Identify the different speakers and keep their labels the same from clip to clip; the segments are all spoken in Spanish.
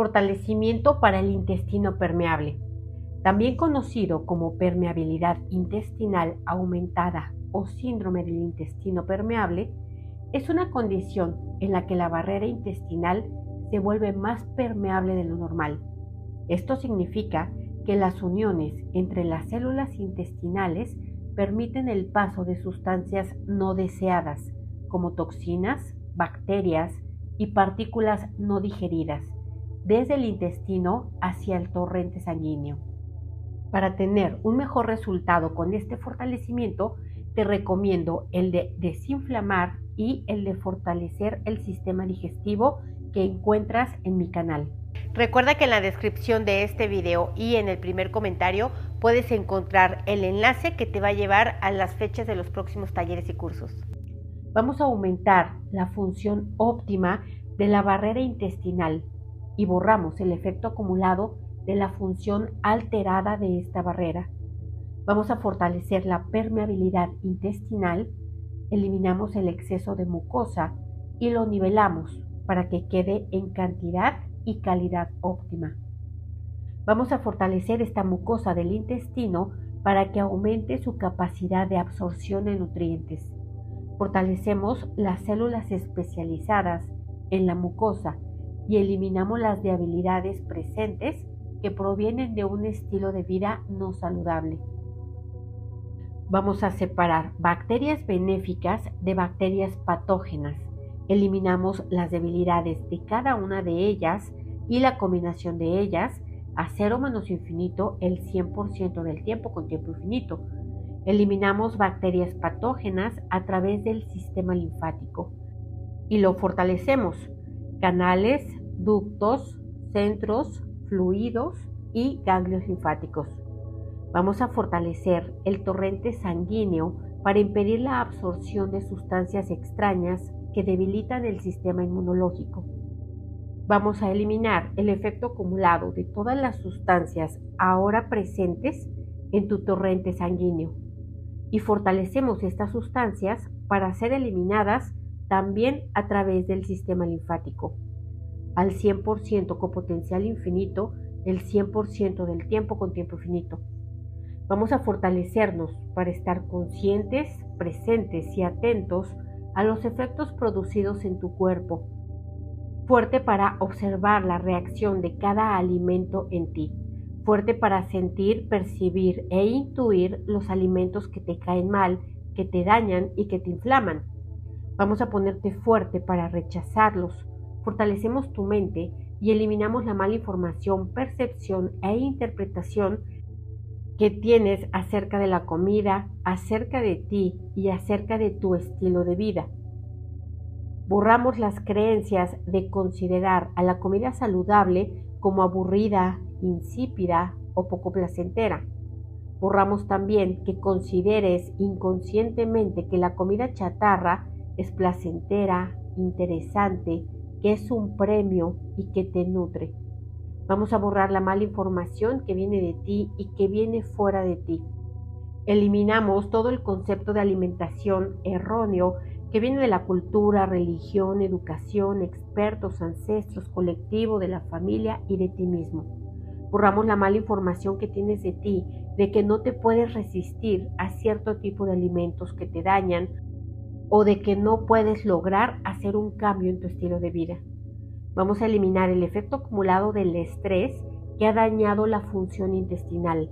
Speaker 1: Fortalecimiento para el intestino permeable, también conocido como permeabilidad intestinal aumentada o síndrome del intestino permeable, es una condición en la que la barrera intestinal se vuelve más permeable de lo normal. Esto significa que las uniones entre las células intestinales permiten el paso de sustancias no deseadas, como toxinas, bacterias y partículas no digeridas, desde el intestino hacia el torrente sanguíneo. Para tener un mejor resultado con este fortalecimiento, te recomiendo el de desinflamar y el de fortalecer el sistema digestivo que encuentras en mi canal. Recuerda que en la descripción de este video y en el primer comentario puedes encontrar el enlace que te va a llevar a las fechas de los próximos talleres y cursos. Vamos a aumentar la función óptima de la barrera intestinal y borramos el efecto acumulado de la función alterada de esta barrera. Vamos a fortalecer la permeabilidad intestinal, eliminamos el exceso de mucosa y lo nivelamos para que quede en cantidad y calidad óptima. Vamos a fortalecer esta mucosa del intestino para que aumente su capacidad de absorción de nutrientes. Fortalecemos las células especializadas en la mucosa y eliminamos las debilidades presentes que provienen de un estilo de vida no saludable. Vamos a separar bacterias benéficas de bacterias patógenas eliminamos las debilidades de cada una de ellas y la combinación de ellas a cero menos infinito el 100% del tiempo con tiempo infinito. Eliminamos bacterias patógenas a través del sistema linfático y lo fortalecemos. Canales, ductos, centros, fluidos y ganglios linfáticos. Vamos a fortalecer el torrente sanguíneo para impedir la absorción de sustancias extrañas que debilitan el sistema inmunológico. Vamos a eliminar el efecto acumulado de todas las sustancias ahora presentes en tu torrente sanguíneo y fortalecemos estas sustancias para ser eliminadas también a través del sistema linfático. Al 100% con potencial infinito, el 100% del tiempo con tiempo infinito. Vamos a fortalecernos para estar conscientes, presentes y atentos a los efectos producidos en tu cuerpo. Fuerte para observar la reacción de cada alimento en ti. Fuerte para sentir, percibir e intuir los alimentos que te caen mal, que te dañan y que te inflaman. Vamos a ponerte fuerte para rechazarlos. Fortalecemos tu mente y eliminamos la mala información, percepción e interpretación que tienes acerca de la comida, acerca de ti y acerca de tu estilo de vida. Borramos las creencias de considerar a la comida saludable como aburrida, insípida o poco placentera. Borramos también que consideres inconscientemente que la comida chatarra es placentera, interesante, que es un premio y que te nutre. Vamos a borrar la mala información que viene de ti y que viene fuera de ti. Eliminamos todo el concepto de alimentación erróneo que viene de la cultura, religión, educación, expertos, ancestros, colectivo, de la familia y de ti mismo. Borramos la mala información que tienes de ti, de que no te puedes resistir a cierto tipo de alimentos que te dañan o de que no puedes lograr hacer un cambio en tu estilo de vida. Vamos a eliminar el efecto acumulado del estrés que ha dañado la función intestinal.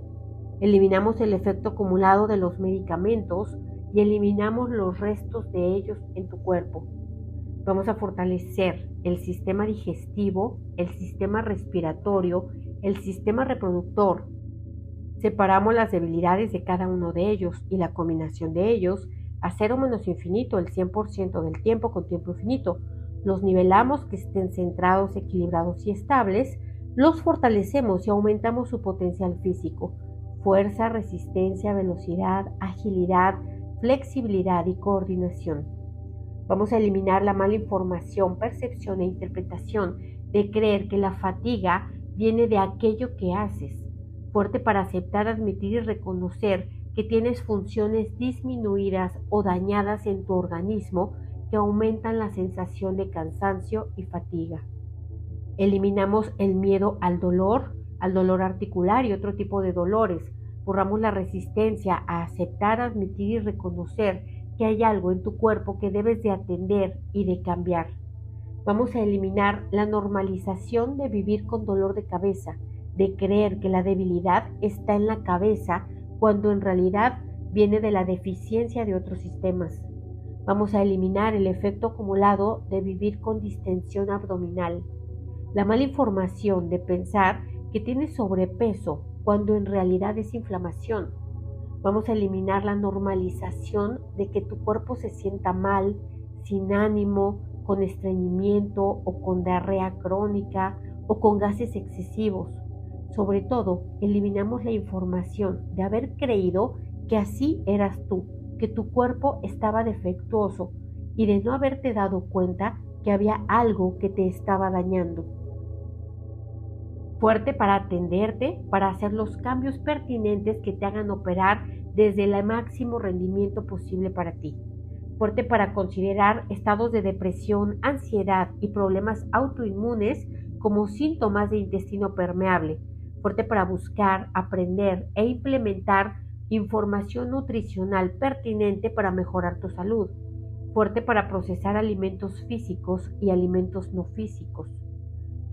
Speaker 1: Eliminamos el efecto acumulado de los medicamentos y eliminamos los restos de ellos en tu cuerpo. Vamos a fortalecer el sistema digestivo, el sistema respiratorio, el sistema reproductor. Separamos las debilidades de cada uno de ellos y la combinación de ellos a cero menos infinito, el 100% del tiempo con tiempo infinito los nivelamos que estén centrados, equilibrados y estables, los fortalecemos y aumentamos su potencial físico, fuerza, resistencia, velocidad, agilidad, flexibilidad y coordinación. Vamos a eliminar la mala información, percepción e interpretación de creer que la fatiga viene de aquello que haces. Fuerte para aceptar, admitir y reconocer que tienes funciones disminuidas o dañadas en tu organismo que aumentan la sensación de cansancio y fatiga. Eliminamos el miedo al dolor, al dolor articular y otro tipo de dolores. Borramos la resistencia a aceptar, admitir y reconocer que hay algo en tu cuerpo que debes de atender y de cambiar. Vamos a eliminar la normalización de vivir con dolor de cabeza, de creer que la debilidad está en la cabeza cuando en realidad viene de la deficiencia de otros sistemas. Vamos a eliminar el efecto acumulado de vivir con distensión abdominal, la mala información de pensar que tienes sobrepeso cuando en realidad es inflamación. Vamos a eliminar la normalización de que tu cuerpo se sienta mal, sin ánimo, con estreñimiento o con diarrea crónica o con gases excesivos. Sobre todo, eliminamos la información de haber creído que así eras tú, que tu cuerpo estaba defectuoso y de no haberte dado cuenta que había algo que te estaba dañando. Fuerte para atenderte, para hacer los cambios pertinentes que te hagan operar desde el máximo rendimiento posible para ti. Fuerte para considerar estados de depresión, ansiedad y problemas autoinmunes como síntomas de intestino permeable. Fuerte para buscar, aprender e implementar información nutricional pertinente para mejorar tu salud, fuerte para procesar alimentos físicos y alimentos no físicos,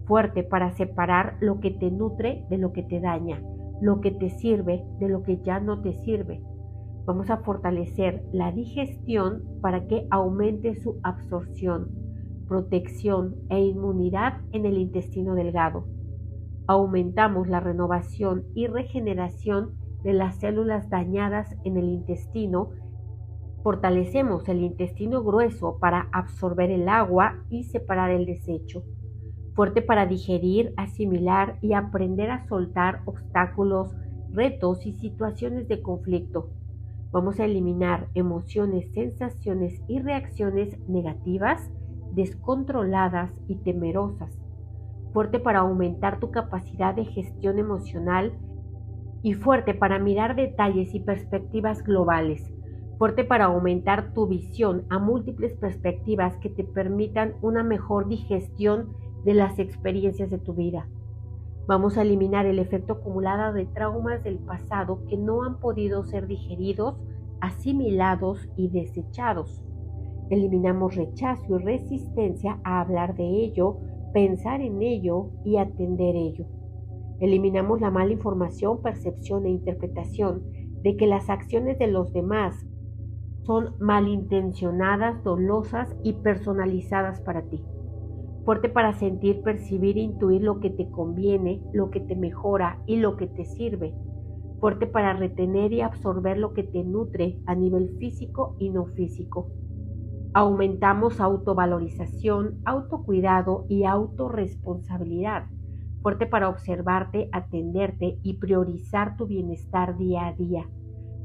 Speaker 1: fuerte para separar lo que te nutre de lo que te daña, lo que te sirve de lo que ya no te sirve. Vamos a fortalecer la digestión para que aumente su absorción, protección e inmunidad en el intestino delgado. Aumentamos la renovación y regeneración de las células dañadas en el intestino, fortalecemos el intestino grueso para absorber el agua y separar el desecho, fuerte para digerir, asimilar y aprender a soltar obstáculos, retos y situaciones de conflicto. Vamos a eliminar emociones, sensaciones y reacciones negativas, descontroladas y temerosas. Fuerte para aumentar tu capacidad de gestión emocional y fuerte para mirar detalles y perspectivas globales, fuerte para aumentar tu visión a múltiples perspectivas que te permitan una mejor digestión de las experiencias de tu vida. Vamos a eliminar el efecto acumulado de traumas del pasado que no han podido ser digeridos, asimilados y desechados. Eliminamos rechazo y resistencia a hablar de ello, pensar en ello y atender ello. Eliminamos la mala información, percepción e interpretación de que las acciones de los demás son malintencionadas, dolosas y personalizadas para ti. Fuerte para sentir, percibir e intuir lo que te conviene, lo que te mejora y lo que te sirve. Fuerte para retener y absorber lo que te nutre a nivel físico y no físico. Aumentamos autovalorización, autocuidado y autorresponsabilidad fuerte para observarte, atenderte y priorizar tu bienestar día a día,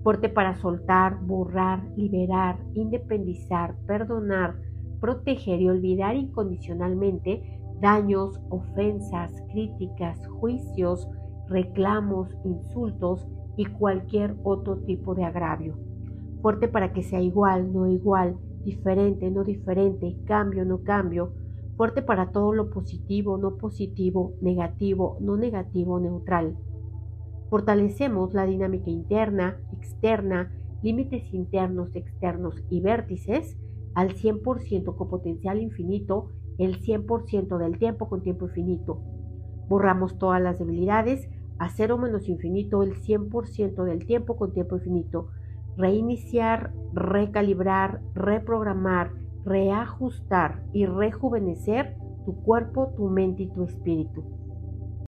Speaker 1: fuerte para soltar, borrar, liberar, independizar, perdonar, proteger y olvidar incondicionalmente daños, ofensas, críticas, juicios, reclamos, insultos y cualquier otro tipo de agravio. Fuerte para que sea igual, no igual, diferente, no diferente, cambio, no cambio, fuerte para todo lo positivo, no positivo, negativo, no negativo, neutral. Fortalecemos la dinámica interna, externa, límites internos, externos y vértices al 100% con potencial infinito, el 100% del tiempo con tiempo infinito. Borramos todas las debilidades a cero menos infinito, el 100% del tiempo con tiempo infinito. Reiniciar, recalibrar, reprogramar, reajustar y rejuvenecer tu cuerpo, tu mente y tu espíritu.